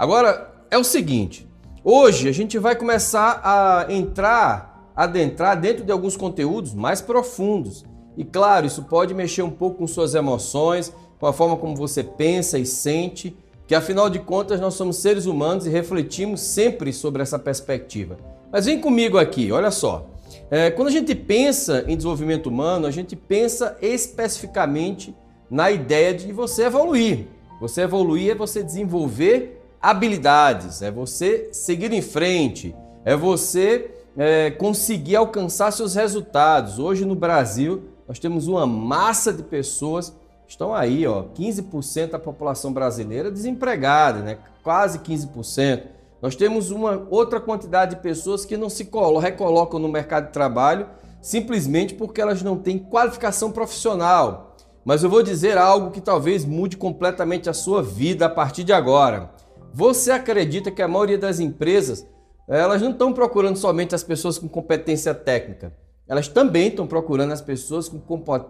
Agora é o seguinte, hoje a gente vai começar a entrar, adentrar dentro de alguns conteúdos mais profundos. E claro, isso pode mexer um pouco com suas emoções, com a forma como você pensa e sente, que afinal de contas nós somos seres humanos e refletimos sempre sobre essa perspectiva. Mas vem comigo aqui, olha só. É, quando a gente pensa em desenvolvimento humano, a gente pensa especificamente na ideia de você evoluir. Você evoluir é você desenvolver habilidades, é você seguir em frente, é você é, conseguir alcançar seus resultados. Hoje no Brasil nós temos uma massa de pessoas estão aí, ó, 15% da população brasileira desempregada, né? Quase 15%. Nós temos uma outra quantidade de pessoas que não se recolocam no mercado de trabalho simplesmente porque elas não têm qualificação profissional. Mas eu vou dizer algo que talvez mude completamente a sua vida a partir de agora. Você acredita que a maioria das empresas elas não estão procurando somente as pessoas com competência técnica, elas também estão procurando as pessoas com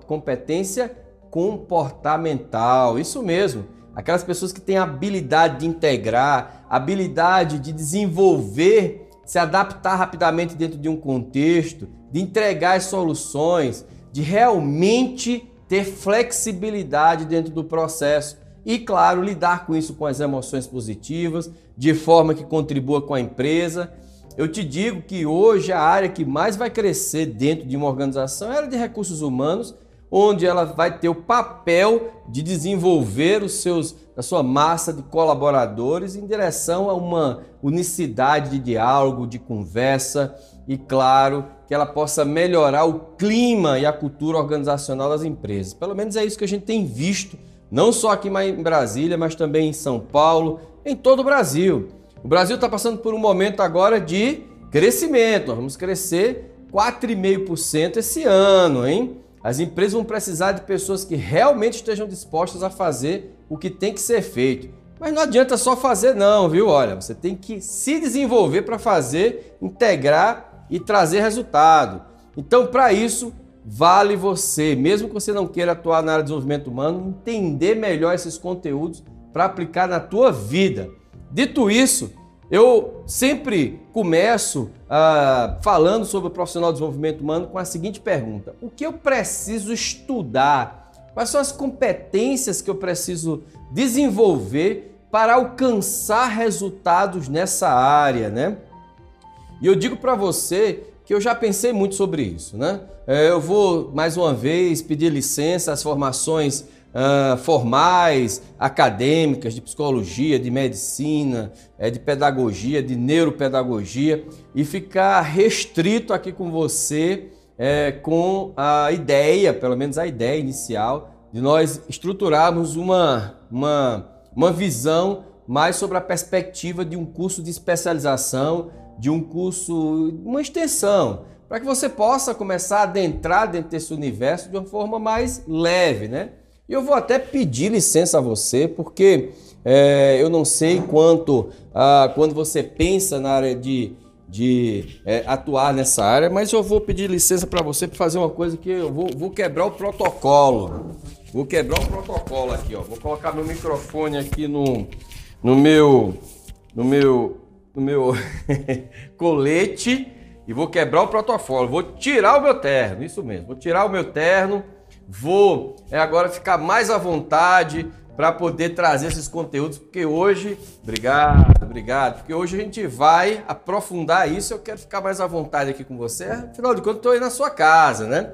competência comportamental. Isso mesmo, aquelas pessoas que têm habilidade de integrar, habilidade de desenvolver, se adaptar rapidamente dentro de um contexto, de entregar as soluções, de realmente ter flexibilidade dentro do processo e, claro, lidar com isso com as emoções positivas, de forma que contribua com a empresa. Eu te digo que hoje a área que mais vai crescer dentro de uma organização é a área de recursos humanos, onde ela vai ter o papel de desenvolver os seus, a sua massa de colaboradores em direção a uma unicidade de diálogo, de conversa e, claro, que ela possa melhorar o clima e a cultura organizacional das empresas. Pelo menos é isso que a gente tem visto não só aqui em Brasília, mas também em São Paulo, em todo o Brasil. O Brasil está passando por um momento agora de crescimento. Nós vamos crescer 4,5% esse ano, hein? As empresas vão precisar de pessoas que realmente estejam dispostas a fazer o que tem que ser feito. Mas não adianta só fazer não, viu? Olha, você tem que se desenvolver para fazer, integrar e trazer resultado. Então, para isso, vale você, mesmo que você não queira atuar na área de desenvolvimento humano, entender melhor esses conteúdos para aplicar na tua vida. Dito isso, eu sempre começo uh, falando sobre o profissional de desenvolvimento humano com a seguinte pergunta: o que eu preciso estudar? Quais são as competências que eu preciso desenvolver para alcançar resultados nessa área, né? E eu digo para você que eu já pensei muito sobre isso, né? É, eu vou mais uma vez pedir licença às formações uh, formais, acadêmicas, de psicologia, de medicina, é, de pedagogia, de neuropedagogia e ficar restrito aqui com você é, com a ideia, pelo menos a ideia inicial, de nós estruturarmos uma, uma, uma visão mais sobre a perspectiva de um curso de especialização de um curso, uma extensão, para que você possa começar a adentrar dentro desse universo de uma forma mais leve, né? E eu vou até pedir licença a você, porque é, eu não sei quanto, ah, quando você pensa na área de, de é, atuar nessa área, mas eu vou pedir licença para você para fazer uma coisa que eu vou, vou quebrar o protocolo. Vou quebrar o protocolo aqui, ó. Vou colocar meu microfone aqui no, no meu, no meu no meu colete e vou quebrar o protocolo. Vou tirar o meu terno, isso mesmo. Vou tirar o meu terno, vou é, agora ficar mais à vontade para poder trazer esses conteúdos, porque hoje, obrigado, obrigado, porque hoje a gente vai aprofundar isso. Eu quero ficar mais à vontade aqui com você. Afinal de contas, estou aí na sua casa, né?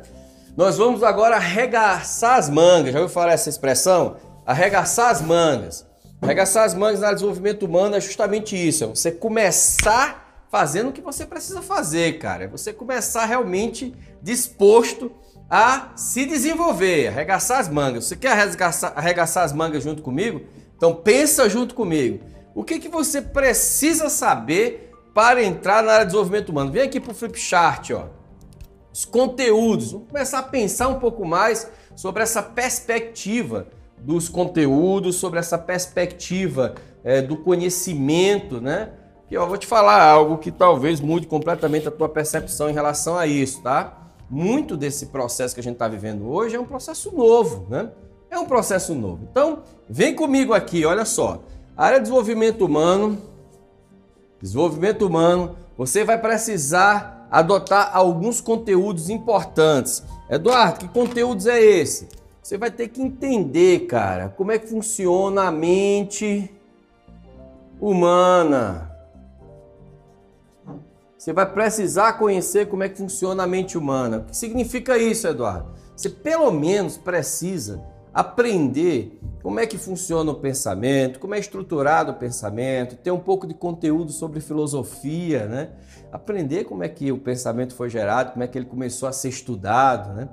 Nós vamos agora arregaçar as mangas. Já ouviu falar essa expressão? Arregaçar as mangas. Arregaçar as mangas na desenvolvimento humano é justamente isso, é você começar fazendo o que você precisa fazer, cara. É você começar realmente disposto a se desenvolver, arregaçar as mangas. Você quer arregaçar, arregaçar as mangas junto comigo? Então pensa junto comigo. O que, que você precisa saber para entrar na área de desenvolvimento humano? Vem aqui para o Flipchart, ó. Os conteúdos. Vamos começar a pensar um pouco mais sobre essa perspectiva dos conteúdos, sobre essa perspectiva é, do conhecimento, né? Que eu vou te falar algo que talvez mude completamente a tua percepção em relação a isso, tá? Muito desse processo que a gente está vivendo hoje é um processo novo, né? É um processo novo. Então, vem comigo aqui, olha só. A área de desenvolvimento humano, desenvolvimento humano, você vai precisar adotar alguns conteúdos importantes. Eduardo, que conteúdos é esse? Você vai ter que entender, cara, como é que funciona a mente humana. Você vai precisar conhecer como é que funciona a mente humana. O que significa isso, Eduardo? Você pelo menos precisa aprender como é que funciona o pensamento, como é estruturado o pensamento, ter um pouco de conteúdo sobre filosofia, né? Aprender como é que o pensamento foi gerado, como é que ele começou a ser estudado, né?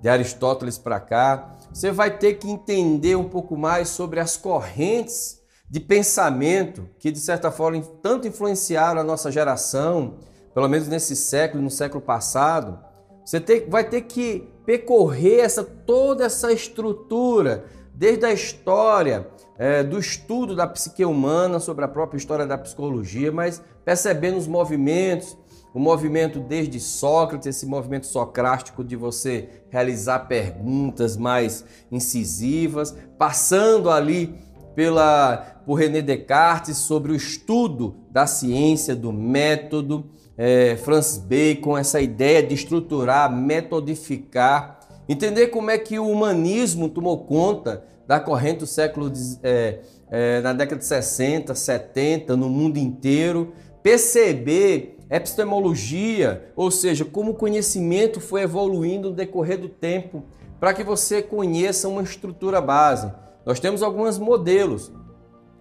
De Aristóteles para cá. Você vai ter que entender um pouco mais sobre as correntes de pensamento que, de certa forma, tanto influenciaram a nossa geração, pelo menos nesse século, no século passado. Você ter, vai ter que percorrer essa, toda essa estrutura, desde a história é, do estudo da psique humana, sobre a própria história da psicologia, mas percebendo os movimentos, o movimento desde Sócrates, esse movimento socrático de você realizar perguntas mais incisivas, passando ali pela por René Descartes sobre o estudo da ciência, do método, é, Francis Bacon, essa ideia de estruturar, metodificar, entender como é que o humanismo tomou conta da corrente do século é, é, na década de 60, 70, no mundo inteiro, perceber epistemologia, ou seja, como o conhecimento foi evoluindo no decorrer do tempo, para que você conheça uma estrutura base. Nós temos alguns modelos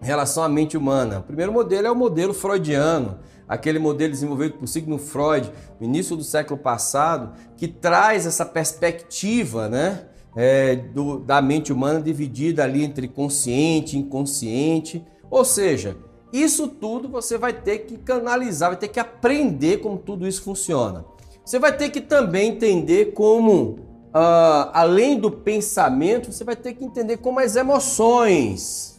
em relação à mente humana. O primeiro modelo é o modelo freudiano, aquele modelo desenvolvido por Sigmund Freud no início do século passado, que traz essa perspectiva né, é, do, da mente humana dividida ali entre consciente e inconsciente. Ou seja, isso tudo você vai ter que canalizar, vai ter que aprender como tudo isso funciona. Você vai ter que também entender como, uh, além do pensamento, você vai ter que entender como as emoções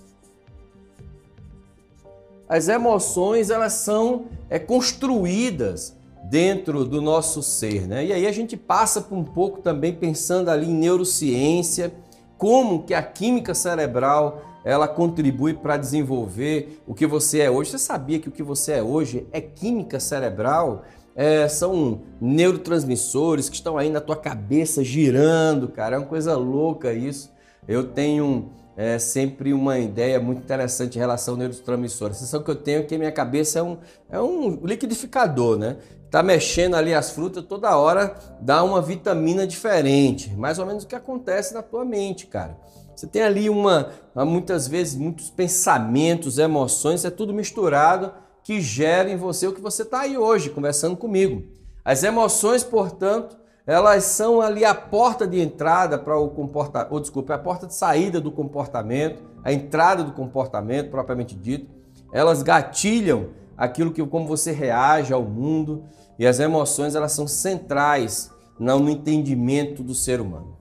as emoções elas são é, construídas dentro do nosso ser, né? E aí a gente passa por um pouco também pensando ali em neurociência, como que a química cerebral ela contribui para desenvolver o que você é hoje. Você sabia que o que você é hoje é química cerebral? É, são neurotransmissores que estão aí na tua cabeça girando, cara. É uma coisa louca isso. Eu tenho é sempre uma ideia muito interessante em relação ao neurotransmissor. A sensação que eu tenho é que minha cabeça é um, é um liquidificador, né? Tá mexendo ali as frutas toda hora, dá uma vitamina diferente. Mais ou menos o que acontece na tua mente, cara. Você tem ali uma, muitas vezes, muitos pensamentos, emoções, é tudo misturado que gera em você o que você está aí hoje conversando comigo. As emoções, portanto, elas são ali a porta de entrada para o comportamento, ou desculpa, a porta de saída do comportamento, a entrada do comportamento propriamente dito. Elas gatilham aquilo que como você reage ao mundo e as emoções elas são centrais no entendimento do ser humano.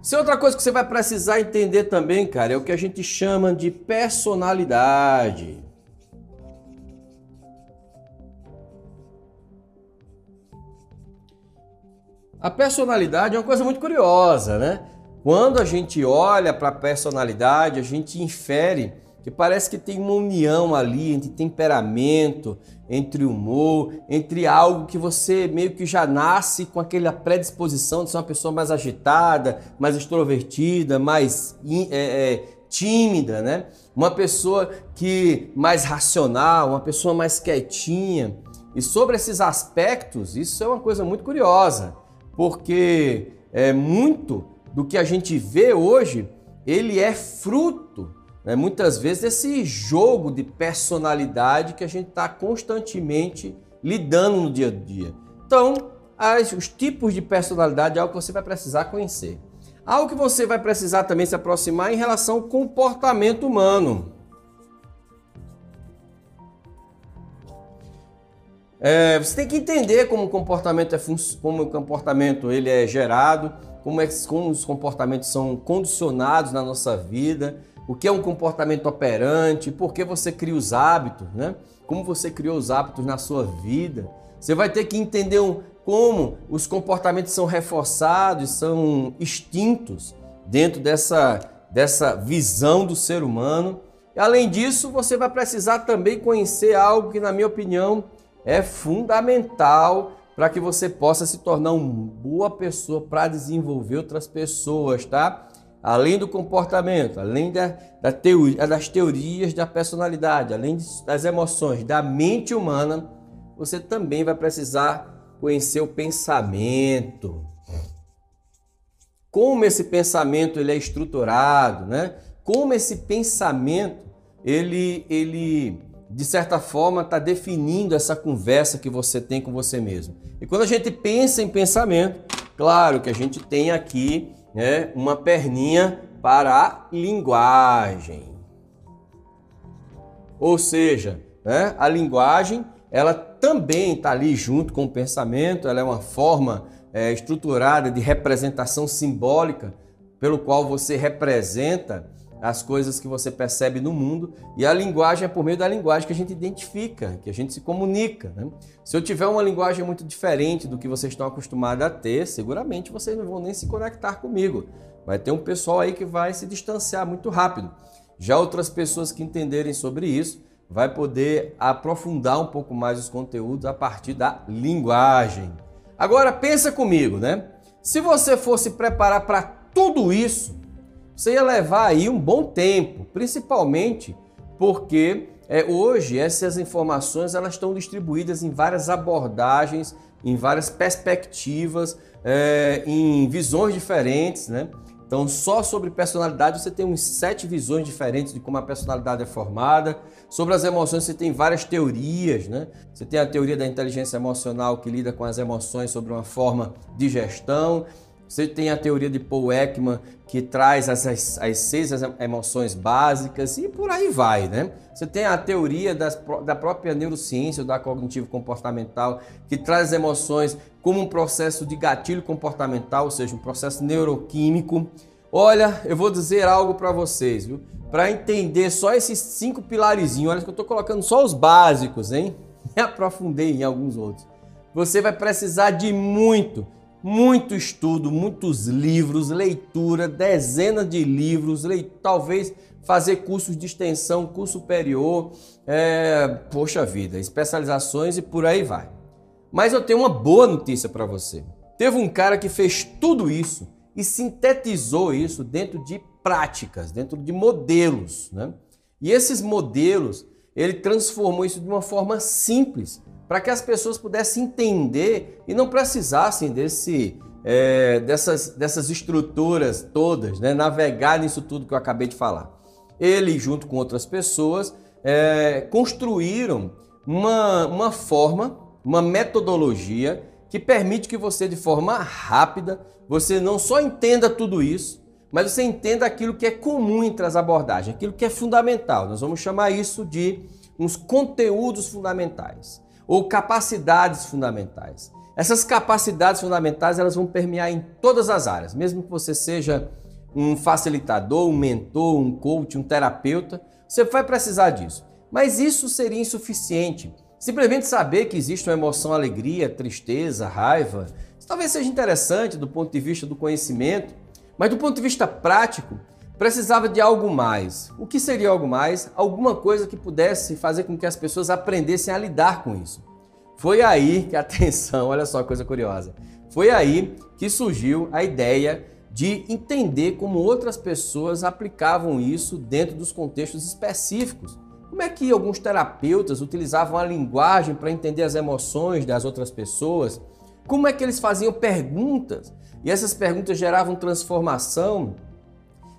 Se outra coisa que você vai precisar entender também, cara, é o que a gente chama de personalidade. A personalidade é uma coisa muito curiosa, né? Quando a gente olha para a personalidade, a gente infere que parece que tem uma união ali entre temperamento, entre humor, entre algo que você meio que já nasce com aquela predisposição de ser uma pessoa mais agitada, mais extrovertida, mais é, é, tímida, né? Uma pessoa que mais racional, uma pessoa mais quietinha. E sobre esses aspectos, isso é uma coisa muito curiosa porque é, muito do que a gente vê hoje, ele é fruto, né, muitas vezes, desse jogo de personalidade que a gente está constantemente lidando no dia a dia. Então, as, os tipos de personalidade é algo que você vai precisar conhecer. Algo que você vai precisar também se aproximar em relação ao comportamento humano. É, você tem que entender como o comportamento é como o comportamento ele é gerado, como, é, como os comportamentos são condicionados na nossa vida, o que é um comportamento operante, por que você cria os hábitos, né? Como você criou os hábitos na sua vida. Você vai ter que entender um, como os comportamentos são reforçados, são extintos dentro dessa, dessa visão do ser humano. E, além disso, você vai precisar também conhecer algo que, na minha opinião, é fundamental para que você possa se tornar uma boa pessoa para desenvolver outras pessoas, tá? Além do comportamento, além da, da teoria, das teorias da personalidade, além das emoções, da mente humana, você também vai precisar conhecer o pensamento. Como esse pensamento ele é estruturado, né? Como esse pensamento ele, ele de certa forma, está definindo essa conversa que você tem com você mesmo. E quando a gente pensa em pensamento, claro que a gente tem aqui né, uma perninha para a linguagem. Ou seja, né, a linguagem ela também está ali junto com o pensamento, ela é uma forma é, estruturada de representação simbólica pelo qual você representa as coisas que você percebe no mundo e a linguagem é por meio da linguagem que a gente identifica, que a gente se comunica. Né? Se eu tiver uma linguagem muito diferente do que vocês estão acostumados a ter, seguramente vocês não vão nem se conectar comigo. Vai ter um pessoal aí que vai se distanciar muito rápido. Já outras pessoas que entenderem sobre isso vai poder aprofundar um pouco mais os conteúdos a partir da linguagem. Agora pensa comigo, né? Se você fosse preparar para tudo isso, você ia levar aí um bom tempo, principalmente porque é, hoje essas informações elas estão distribuídas em várias abordagens, em várias perspectivas, é, em visões diferentes, né? Então, só sobre personalidade você tem uns sete visões diferentes de como a personalidade é formada. Sobre as emoções você tem várias teorias, né? Você tem a teoria da inteligência emocional que lida com as emoções sobre uma forma de gestão. Você tem a teoria de Paul Ekman, que traz as, as, seis emoções básicas e por aí vai, né? Você tem a teoria das, da própria neurociência, da cognitivo-comportamental, que traz as emoções como um processo de gatilho comportamental, ou seja, um processo neuroquímico. Olha, eu vou dizer algo para vocês, viu? Para entender só esses cinco pilarizinhos, olha que eu estou colocando só os básicos, hein? Me aprofundei em alguns outros. Você vai precisar de muito, muito estudo, muitos livros, leitura, dezenas de livros, talvez fazer cursos de extensão, curso superior, é, poxa vida, especializações e por aí vai. Mas eu tenho uma boa notícia para você. Teve um cara que fez tudo isso e sintetizou isso dentro de práticas, dentro de modelos, né? E esses modelos, ele transformou isso de uma forma simples para que as pessoas pudessem entender e não precisassem desse, é, dessas, dessas estruturas todas, né? navegar nisso tudo que eu acabei de falar. Ele, junto com outras pessoas, é, construíram uma, uma forma, uma metodologia que permite que você, de forma rápida, você não só entenda tudo isso, mas você entenda aquilo que é comum entre as abordagens, aquilo que é fundamental. Nós vamos chamar isso de uns conteúdos fundamentais ou capacidades fundamentais. Essas capacidades fundamentais elas vão permear em todas as áreas, mesmo que você seja um facilitador, um mentor, um coach, um terapeuta, você vai precisar disso. Mas isso seria insuficiente. Simplesmente saber que existe uma emoção, alegria, tristeza, raiva, talvez seja interessante do ponto de vista do conhecimento, mas do ponto de vista prático, precisava de algo mais. O que seria algo mais? Alguma coisa que pudesse fazer com que as pessoas aprendessem a lidar com isso. Foi aí que, atenção, olha só coisa curiosa, foi aí que surgiu a ideia de entender como outras pessoas aplicavam isso dentro dos contextos específicos. Como é que alguns terapeutas utilizavam a linguagem para entender as emoções das outras pessoas? Como é que eles faziam perguntas e essas perguntas geravam transformação?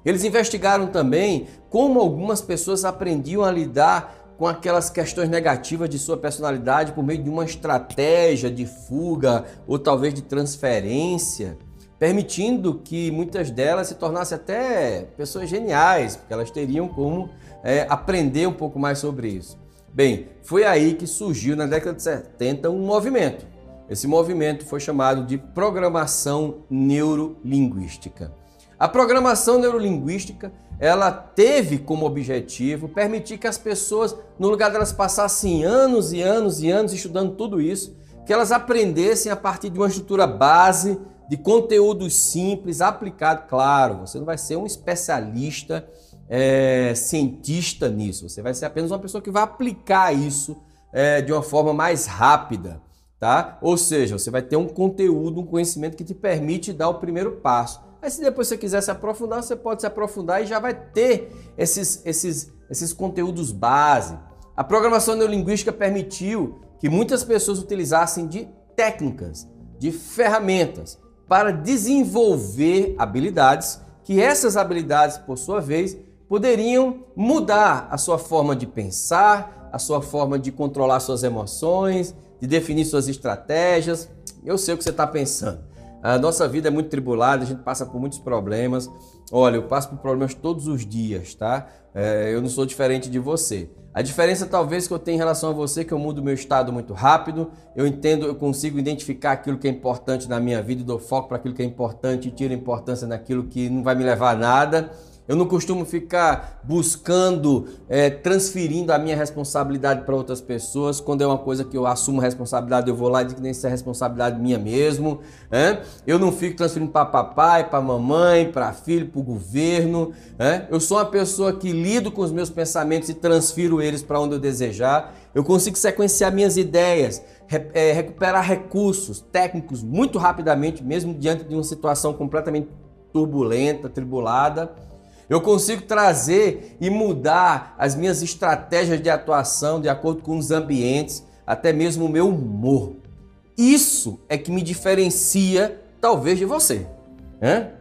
Eles investigaram também como algumas pessoas aprendiam a lidar com aquelas questões negativas de sua personalidade por meio de uma estratégia de fuga ou talvez de transferência, permitindo que muitas delas se tornassem até pessoas geniais, porque elas teriam como é, aprender um pouco mais sobre isso. Bem, foi aí que surgiu na década de 70 um movimento. Esse movimento foi chamado de programação neurolinguística. A programação neurolinguística, ela teve como objetivo permitir que as pessoas, no lugar delas passarem anos e anos e anos estudando tudo isso, que elas aprendessem a partir de uma estrutura base de conteúdos simples, aplicado, claro, você não vai ser um especialista é, cientista nisso, você vai ser apenas uma pessoa que vai aplicar isso é, de uma forma mais rápida, tá? Ou seja, você vai ter um conteúdo, um conhecimento que te permite dar o primeiro passo. Aí se depois você quiser se aprofundar, você pode se aprofundar e já vai ter esses, esses, esses conteúdos base. A programação neurolinguística permitiu que muitas pessoas utilizassem de técnicas, de ferramentas para desenvolver habilidades que essas habilidades, por sua vez, poderiam mudar a sua forma de pensar, a sua forma de controlar suas emoções, de definir suas estratégias. Eu sei o que você está pensando. A nossa vida é muito tribulada, a gente passa por muitos problemas. Olha, eu passo por problemas todos os dias, tá? É, eu não sou diferente de você. A diferença talvez que eu tenho em relação a você é que eu mudo meu estado muito rápido, eu entendo, eu consigo identificar aquilo que é importante na minha vida, dou foco para aquilo que é importante e tiro importância naquilo que não vai me levar a nada. Eu não costumo ficar buscando, é, transferindo a minha responsabilidade para outras pessoas. Quando é uma coisa que eu assumo responsabilidade, eu vou lá e digo que nem se é responsabilidade minha mesmo. É? Eu não fico transferindo para papai, para mamãe, para filho, para o governo. É? Eu sou uma pessoa que lido com os meus pensamentos e transfiro eles para onde eu desejar. Eu consigo sequenciar minhas ideias, é, recuperar recursos técnicos muito rapidamente, mesmo diante de uma situação completamente turbulenta, tribulada. Eu consigo trazer e mudar as minhas estratégias de atuação de acordo com os ambientes, até mesmo o meu humor. Isso é que me diferencia, talvez, de você.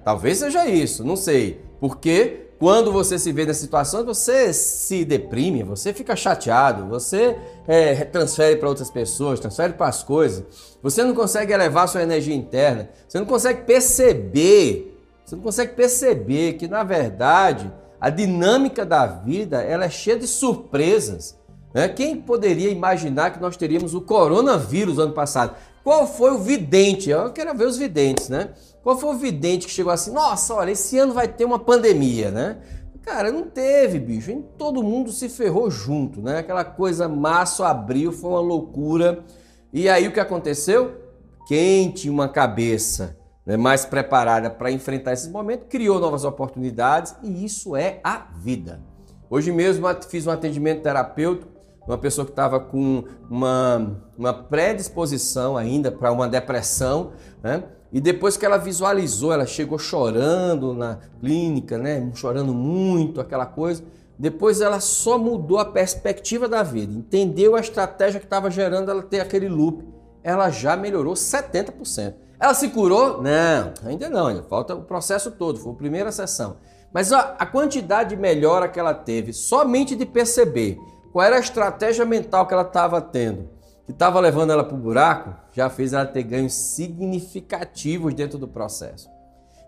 Talvez seja isso, não sei. Porque quando você se vê nessa situação, você se deprime, você fica chateado, você é, transfere para outras pessoas, transfere para as coisas. Você não consegue elevar sua energia interna, você não consegue perceber você não consegue perceber que, na verdade, a dinâmica da vida ela é cheia de surpresas. Né? Quem poderia imaginar que nós teríamos o coronavírus ano passado? Qual foi o vidente? Eu quero ver os videntes, né? Qual foi o vidente que chegou assim, nossa, olha, esse ano vai ter uma pandemia, né? Cara, não teve, bicho. Todo mundo se ferrou junto, né? Aquela coisa março, abril, foi uma loucura. E aí o que aconteceu? Tinha uma cabeça né, mais preparada para enfrentar esses momentos, criou novas oportunidades e isso é a vida. Hoje mesmo fiz um atendimento terapêutico, uma pessoa que estava com uma, uma predisposição ainda para uma depressão, né? E depois que ela visualizou, ela chegou chorando na clínica, né? Chorando muito, aquela coisa. Depois ela só mudou a perspectiva da vida, entendeu a estratégia que estava gerando ela ter aquele loop. Ela já melhorou 70%. Ela se curou? Não, ainda não, ainda falta o processo todo, foi a primeira sessão. Mas ó, a quantidade de melhora que ela teve, somente de perceber qual era a estratégia mental que ela estava tendo, que estava levando ela para o buraco, já fez ela ter ganhos significativos dentro do processo.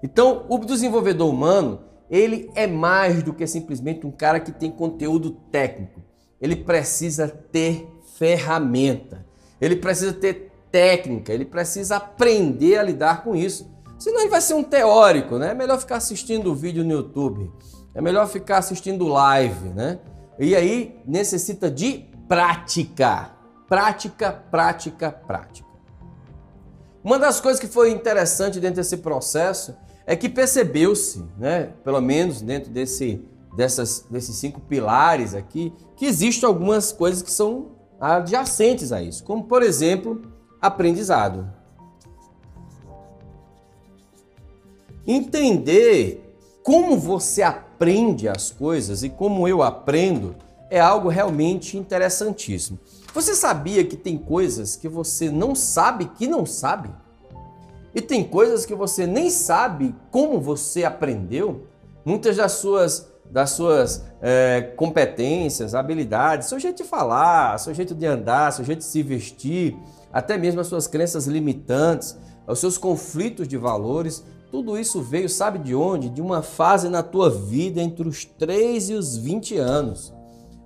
Então, o desenvolvedor humano, ele é mais do que simplesmente um cara que tem conteúdo técnico. Ele precisa ter ferramenta. Ele precisa ter técnica, ele precisa aprender a lidar com isso. Senão ele vai ser um teórico, né? É melhor ficar assistindo vídeo no YouTube, é melhor ficar assistindo live, né? E aí necessita de prática. Prática, prática, prática. Uma das coisas que foi interessante dentro desse processo é que percebeu-se, né, pelo menos dentro desse, dessas, desses cinco pilares aqui, que existem algumas coisas que são adjacentes a isso, como por exemplo aprendizado. Entender como você aprende as coisas e como eu aprendo é algo realmente interessantíssimo. Você sabia que tem coisas que você não sabe que não sabe? E tem coisas que você nem sabe como você aprendeu? Muitas das suas, das suas é, competências, habilidades, seu jeito de falar, seu jeito de andar, seu jeito de se vestir, até mesmo as suas crenças limitantes, os seus conflitos de valores, tudo isso veio, sabe de onde? De uma fase na tua vida entre os 3 e os 20 anos.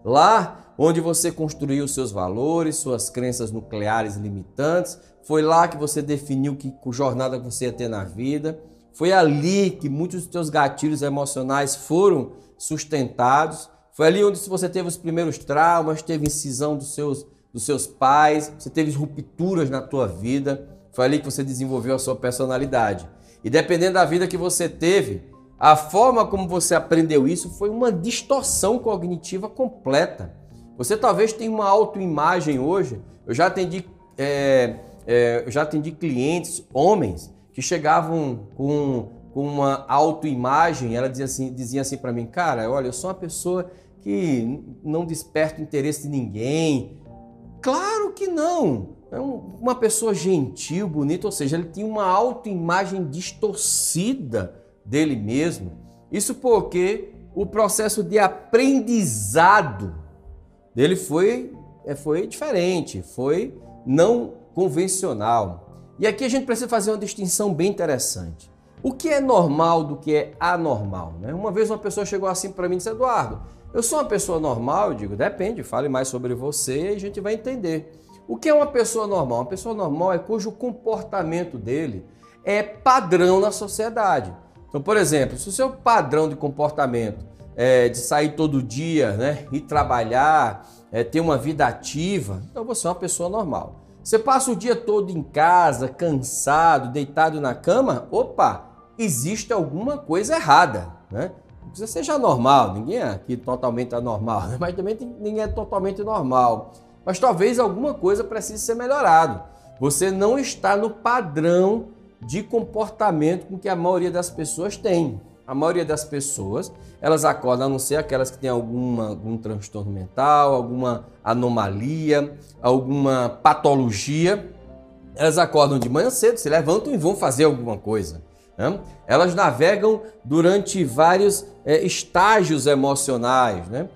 Lá onde você construiu seus valores, suas crenças nucleares limitantes. Foi lá que você definiu que jornada você ia ter na vida. Foi ali que muitos dos seus gatilhos emocionais foram sustentados. Foi ali onde você teve os primeiros traumas, teve incisão dos seus, dos seus pais, você teve rupturas na tua vida. Foi ali que você desenvolveu a sua personalidade. E dependendo da vida que você teve, a forma como você aprendeu isso foi uma distorção cognitiva completa. Você talvez tenha uma autoimagem hoje. Eu já atendi, é, é, eu já atendi clientes, homens, que chegavam com, com uma autoimagem. Ela dizia assim, dizia assim para mim, cara, olha, eu sou uma pessoa que não desperta interesse de ninguém. Claro que não é uma pessoa gentil, bonita, ou seja, ele tinha uma autoimagem distorcida dele mesmo. Isso porque o processo de aprendizado dele foi, é, foi diferente, foi não convencional. E aqui a gente precisa fazer uma distinção bem interessante. O que é normal do que é anormal? Né? Uma vez uma pessoa chegou assim para mim e disse: Eduardo, eu sou uma pessoa normal? Eu digo: depende, fale mais sobre você e a gente vai entender. O que é uma pessoa normal? Uma pessoa normal é cujo comportamento dele é padrão na sociedade. Então, por exemplo, se o seu padrão de comportamento é de sair todo dia, né, ir trabalhar, é, ter uma vida ativa, então você é uma pessoa normal. Você passa o dia todo em casa, cansado, deitado na cama, opa, existe alguma coisa errada, né? Não precisa seja normal, ninguém é aqui totalmente anormal, mas também ninguém é totalmente normal mas talvez alguma coisa precise ser melhorado. Você não está no padrão de comportamento com que a maioria das pessoas tem. A maioria das pessoas, elas acordam, a não ser aquelas que têm alguma, algum transtorno mental, alguma anomalia, alguma patologia, elas acordam de manhã cedo, se levantam e vão fazer alguma coisa. Né? Elas navegam durante vários é, estágios emocionais. Né?